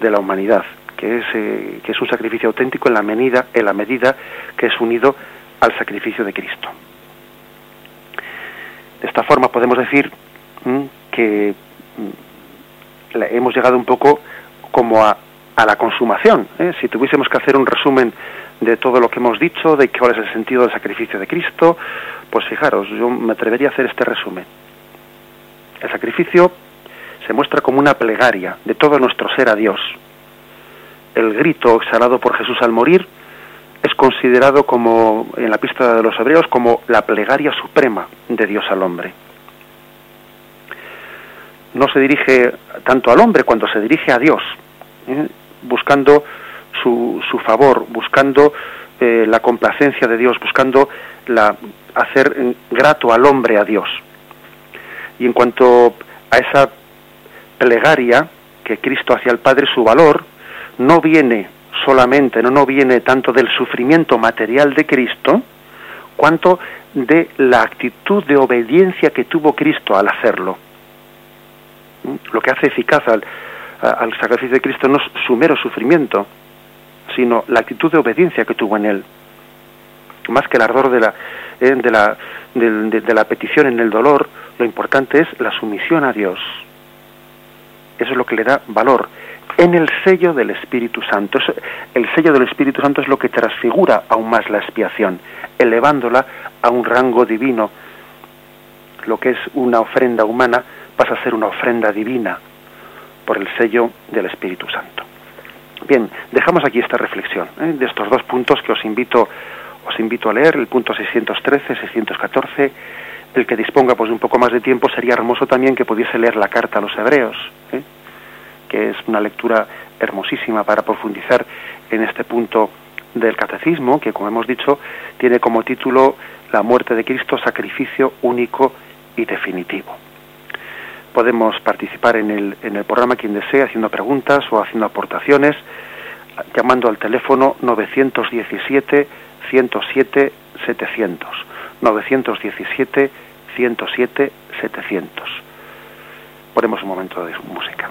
[SPEAKER 1] de la humanidad, que es, eh, que es un sacrificio auténtico en la, medida, en la medida que es unido al sacrificio de Cristo. De esta forma podemos decir que hemos llegado un poco como a, a la consumación. ¿eh? Si tuviésemos que hacer un resumen de todo lo que hemos dicho, de cuál es el sentido del sacrificio de Cristo, pues fijaros, yo me atrevería a hacer este resumen. El sacrificio se muestra como una plegaria de todo nuestro ser a Dios. El grito exhalado por Jesús al morir es considerado como, en la pista de los hebreos, como la plegaria suprema de Dios al hombre. No se dirige tanto al hombre cuando se dirige a Dios, ¿eh? buscando su, favor, buscando eh, la complacencia de Dios, buscando la, hacer grato al hombre a Dios. Y en cuanto a esa plegaria que Cristo hacia el Padre, su valor no viene solamente, no, no viene tanto del sufrimiento material de Cristo, cuanto de la actitud de obediencia que tuvo Cristo al hacerlo. ¿Mm? Lo que hace eficaz al, sacrificio de Cristo no es su mero sufrimiento, sino la actitud de obediencia que tuvo en él. Más que el ardor de la, eh, de la, de la petición en el dolor, lo importante es la sumisión a Dios. Eso es lo que le da valor. En el sello del Espíritu Santo. El sello del Espíritu Santo es lo que transfigura aún más la expiación, elevándola a un rango divino. Lo que es una ofrenda humana pasa a ser una ofrenda divina por el sello del Espíritu Santo. Bien, dejamos aquí esta reflexión ¿eh? de estos dos puntos que os invito, os invito a leer, el punto 613, 614 el que disponga pues un poco más de tiempo sería hermoso también que pudiese leer la carta a los hebreos, ¿eh? Que es una lectura hermosísima para profundizar en este punto del catecismo, que como hemos dicho tiene como título La muerte de Cristo, sacrificio único y definitivo. Podemos participar en el, en el programa quien desee haciendo preguntas o haciendo aportaciones llamando al teléfono 917 107 700 917 107 700. Ponemos un momento de música.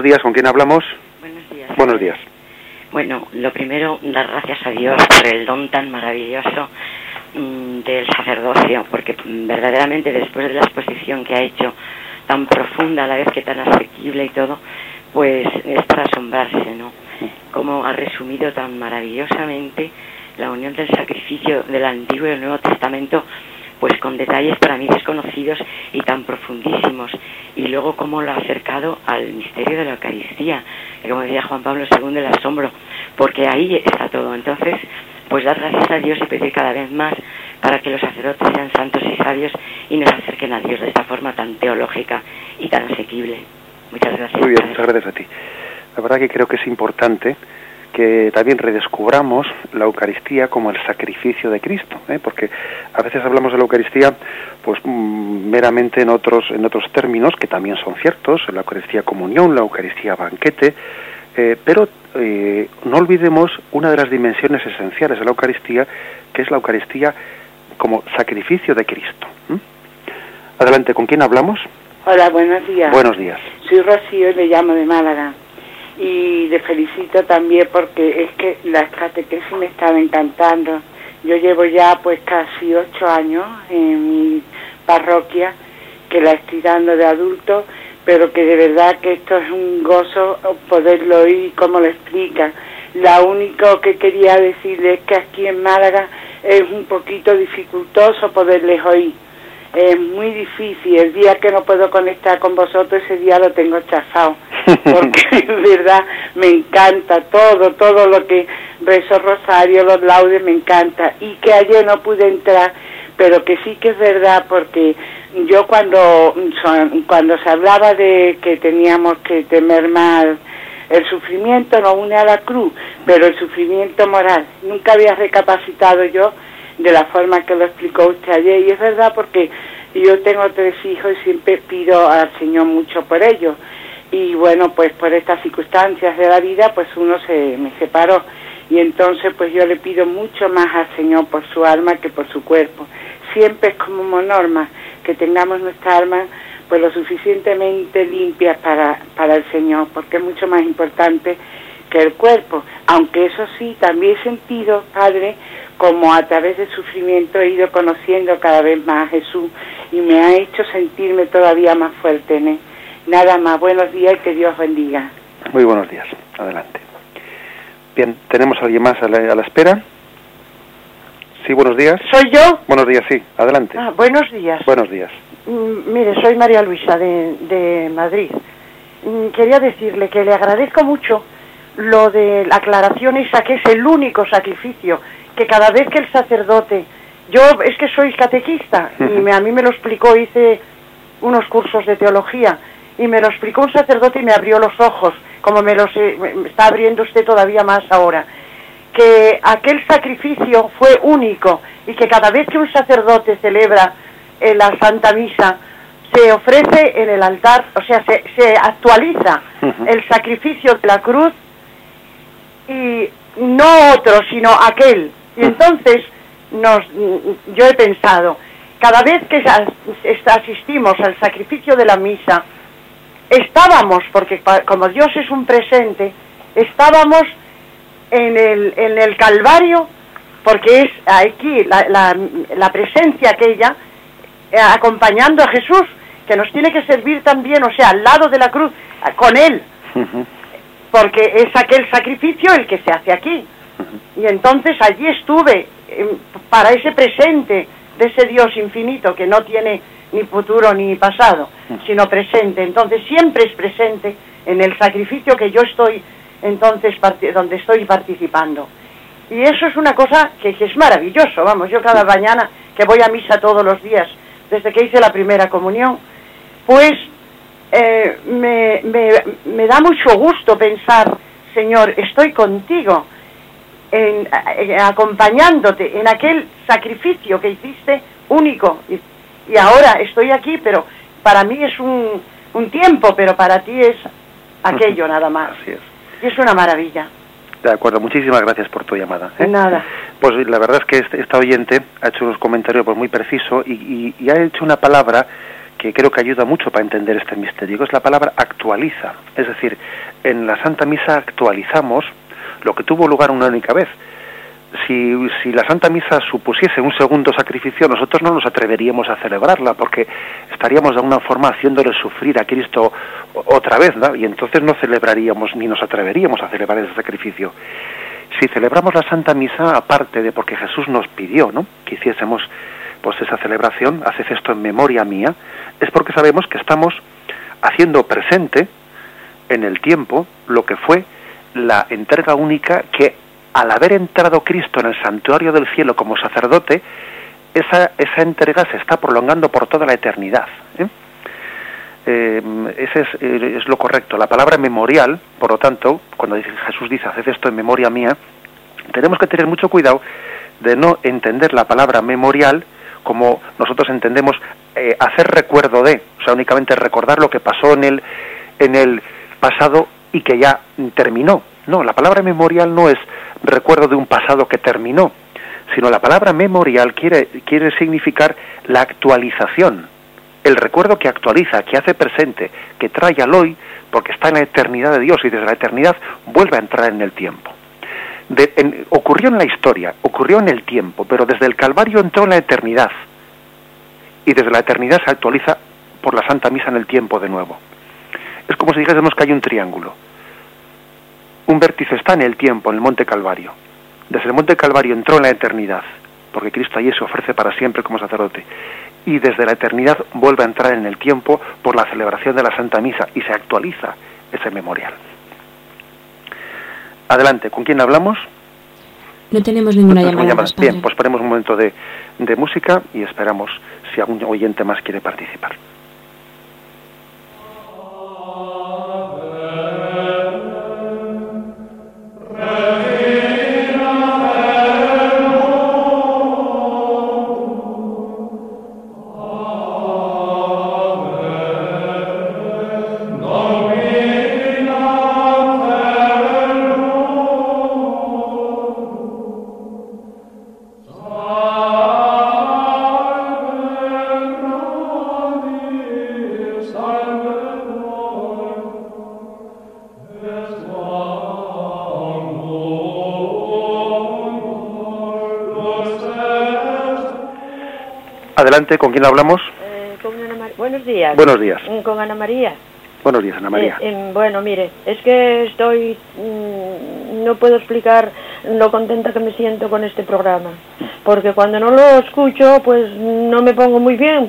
[SPEAKER 1] Buenos días, ¿con quién hablamos?
[SPEAKER 2] Buenos días.
[SPEAKER 1] Buenos días.
[SPEAKER 2] Bueno, lo primero, dar gracias a Dios por el don tan maravilloso mmm, del sacerdocio, porque verdaderamente después de la exposición que ha hecho, tan profunda a la vez que tan asequible y todo, pues es para asombrarse, ¿no? Cómo ha resumido tan maravillosamente la unión del sacrificio del Antiguo y el Nuevo Testamento pues con detalles para mí desconocidos y tan profundísimos. Y luego cómo lo ha acercado al misterio de la Eucaristía, que como decía Juan Pablo II, el asombro, porque ahí está todo. Entonces, pues dar gracias a Dios y pedir cada vez más para que los sacerdotes sean santos y sabios y nos acerquen a Dios de esta forma tan teológica y tan asequible. Muchas gracias.
[SPEAKER 1] Muy bien, muchas gracias a ti. La verdad que creo que es importante que también redescubramos la Eucaristía como el sacrificio de Cristo, ¿eh? porque a veces hablamos de la Eucaristía pues mm, meramente en otros en otros términos que también son ciertos, la Eucaristía comunión, la Eucaristía banquete, eh, pero eh, no olvidemos una de las dimensiones esenciales de la Eucaristía, que es la Eucaristía como sacrificio de Cristo. Adelante, ¿con quién hablamos?
[SPEAKER 3] Hola, buenos días.
[SPEAKER 1] Buenos días.
[SPEAKER 3] Soy Rocío y le llamo de Málaga. Y le felicito también porque es que la catequesis me estaba encantando. Yo llevo ya pues casi ocho años en mi parroquia, que la estoy dando de adulto, pero que de verdad que esto es un gozo poderlo oír como lo explica. Lo único que quería decirle es que aquí en Málaga es un poquito dificultoso poderles oír es muy difícil. El día que no puedo conectar con vosotros, ese día lo tengo chafado. Porque en verdad me encanta todo, todo lo que rezo Rosario, los laudes, me encanta. Y que ayer no pude entrar, pero que sí que es verdad, porque yo cuando, cuando se hablaba de que teníamos que temer mal el sufrimiento nos une a la cruz, pero el sufrimiento moral, nunca había recapacitado yo de la forma que lo explicó usted ayer. Y es verdad porque yo tengo tres hijos y siempre pido al Señor mucho por ellos. Y bueno, pues por estas circunstancias de la vida, pues uno se me separó. Y entonces pues yo le pido mucho más al Señor por su alma que por su cuerpo. Siempre es como norma que tengamos nuestra alma pues lo suficientemente limpia para, para el Señor, porque es mucho más importante que el cuerpo. Aunque eso sí, también he sentido, Padre, como a través del sufrimiento he ido conociendo cada vez más a Jesús y me ha hecho sentirme todavía más fuerte en él. Nada más, buenos días y que Dios bendiga.
[SPEAKER 1] Muy buenos días, adelante. Bien, tenemos a alguien más a la, espera. Sí, buenos días.
[SPEAKER 4] ¿Soy yo?
[SPEAKER 1] Buenos días, sí, adelante.
[SPEAKER 4] Ah, buenos días.
[SPEAKER 1] Buenos días.
[SPEAKER 4] Mm, mire, soy María Luisa de, de Madrid. Mm, quería decirle que le agradezco mucho lo de la aclaración esa que es el único sacrificio que cada vez que el sacerdote, yo es que soy catequista y me, a mí me lo explicó, hice unos cursos de teología y me lo explicó un sacerdote y me abrió los ojos, como me los está abriendo usted todavía más ahora, que aquel sacrificio fue único y que cada vez que un sacerdote celebra en la Santa Misa, se ofrece en el altar, o sea, se, se actualiza el sacrificio de la cruz y no otro, sino aquel y entonces nos, yo he pensado, cada vez que asistimos al sacrificio de la misa, estábamos, porque como Dios es un presente, estábamos en el, en el Calvario, porque es aquí la, la, presencia aquella, eh, acompañando a Jesús, que nos tiene que servir también, o sea, al lado de la cruz, con Él, porque es aquel sacrificio el que se hace aquí. Y entonces allí estuve em, para ese presente de ese Dios infinito que no tiene ni futuro ni pasado, sino presente. Entonces siempre es presente en el sacrificio que yo estoy entonces donde estoy participando. Y eso es una cosa que, es maravilloso, vamos, yo cada mañana que voy a misa todos los días, desde que hice la primera comunión, pues eh, me, me da mucho gusto pensar, Señor, estoy contigo, en, eh, acompañándote en aquel sacrificio que hiciste único. Y, ahora estoy aquí, pero para mí es un, un tiempo, pero para ti es aquello nada más.
[SPEAKER 1] Así es.
[SPEAKER 4] Y es una maravilla.
[SPEAKER 1] De acuerdo, muchísimas gracias por tu llamada.
[SPEAKER 4] ¿eh? Nada.
[SPEAKER 1] Pues la verdad es que este, esta oyente ha hecho unos comentarios pues, muy precisos y, y, ha hecho una palabra que creo que ayuda mucho para entender este misterio, que es la palabra actualiza. Es decir, en la Santa Misa actualizamos lo que tuvo lugar una única vez. Si, si, la Santa Misa supusiese un segundo sacrificio, nosotros no nos atreveríamos a celebrarla, porque estaríamos de alguna forma haciéndole sufrir a Cristo otra vez, ¿no? y entonces no celebraríamos ni nos atreveríamos a celebrar ese sacrificio. Si celebramos la Santa Misa, aparte de porque Jesús nos pidió ¿no? que hiciésemos pues esa celebración, haced esto en memoria mía, es porque sabemos que estamos haciendo presente en el tiempo lo que fue la entrega única que al haber entrado Cristo en el santuario del cielo como sacerdote, esa, esa entrega se está prolongando por toda la eternidad. ¿eh? eh, ese eh, es, lo correcto. La palabra memorial, por lo tanto, cuando Jesús dice, haced esto en memoria mía, tenemos que tener mucho cuidado de no entender la palabra memorial como nosotros entendemos hacer recuerdo de, o sea, únicamente recordar lo que pasó en el, en el pasado y que ya terminó. No, la palabra memorial no es recuerdo de un pasado que terminó, sino la palabra memorial quiere, quiere significar la actualización, el recuerdo que actualiza, que hace presente, que trae al hoy, porque está en la eternidad de Dios y desde la eternidad vuelve a entrar en el tiempo. ocurrió en la historia, ocurrió en el tiempo, pero desde el Calvario entró en la eternidad. Y desde la eternidad se actualiza por la Santa Misa en el tiempo de nuevo. Es como si dijésemos que hay un triángulo. Un vértice está en el tiempo, en el Monte Calvario. Desde el Monte Calvario entró en la eternidad, porque Cristo allí se ofrece para siempre como sacerdote y desde la eternidad vuelve a entrar en el tiempo por la celebración de la Santa Misa y se actualiza ese memorial. Adelante, ¿con quién hablamos?
[SPEAKER 5] No tenemos ninguna llamada.
[SPEAKER 1] Bien, pues ponemos un momento de, de música y esperamos si algún oyente más quiere participar. Ave, Rex Adelante, ¿con quién hablamos?
[SPEAKER 6] Eh, con Ana Buenos días.
[SPEAKER 1] Buenos días.
[SPEAKER 6] Mm, con Ana María.
[SPEAKER 1] Buenos días, Ana María.
[SPEAKER 6] Eh, em, bueno, mire, es que estoy... Mm, no puedo explicar lo contenta que me siento con este programa. Porque cuando no lo escucho, pues no me pongo muy bien.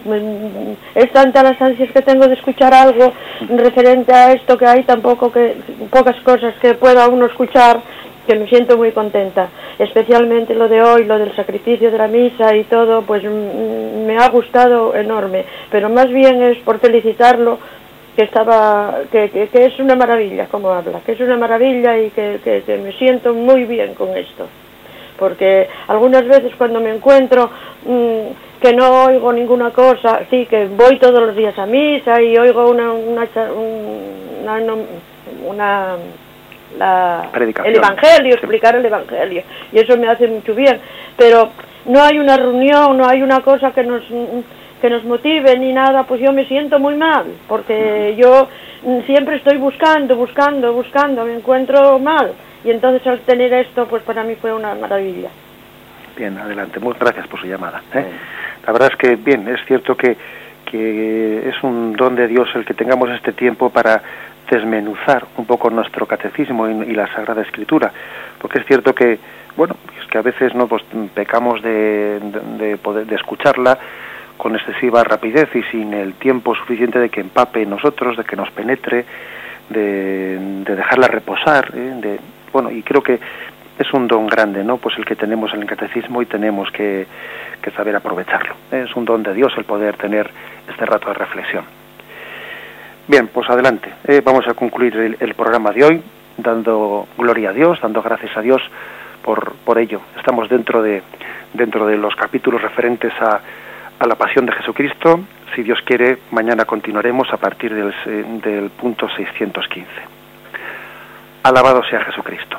[SPEAKER 6] Es tanta las ansias que tengo de escuchar algo referente a esto que hay, tampoco que... Pocas cosas que pueda uno escuchar que me siento muy contenta, especialmente lo de hoy, lo del sacrificio de la misa y todo, pues me ha gustado enorme, pero más bien es por felicitarlo que estaba que, que, es una maravilla como habla, que es una maravilla y que, que, me siento muy bien con esto, porque algunas veces cuando me encuentro mm, que no oigo ninguna cosa, sí que voy todos los días a misa y oigo una una, una, una la, el Evangelio, explicar el Evangelio. Y eso me hace mucho bien. Pero no hay una reunión, no hay una cosa que nos, que nos motive ni nada, pues yo me siento muy mal, porque yo siempre estoy buscando, buscando, buscando, me encuentro mal. Y entonces al tener esto, pues para mí fue una maravilla.
[SPEAKER 1] Bien, adelante. Muchas gracias por su llamada. ¿eh? La verdad es que, bien, es cierto que, que es un don de Dios el que tengamos este tiempo para desmenuzar un poco nuestro catecismo y, la Sagrada Escritura, porque es cierto que, bueno, es que a veces no pues, pecamos de, de, poder, de escucharla con excesiva rapidez y sin el tiempo suficiente de que empape nosotros, de que nos penetre, de, de dejarla reposar, ¿eh? de, bueno, y creo que es un don grande, ¿no? Pues el que tenemos en el catecismo y tenemos que, que saber aprovecharlo. Es un don de Dios el poder tener este rato de reflexión. Bien, pues adelante. Eh, vamos a concluir el, programa de hoy dando gloria a Dios, dando gracias a Dios por, por ello. Estamos dentro de, dentro de los capítulos referentes a, a la pasión de Jesucristo. Si Dios quiere, mañana continuaremos a partir del, del punto 615. Alabado sea Jesucristo.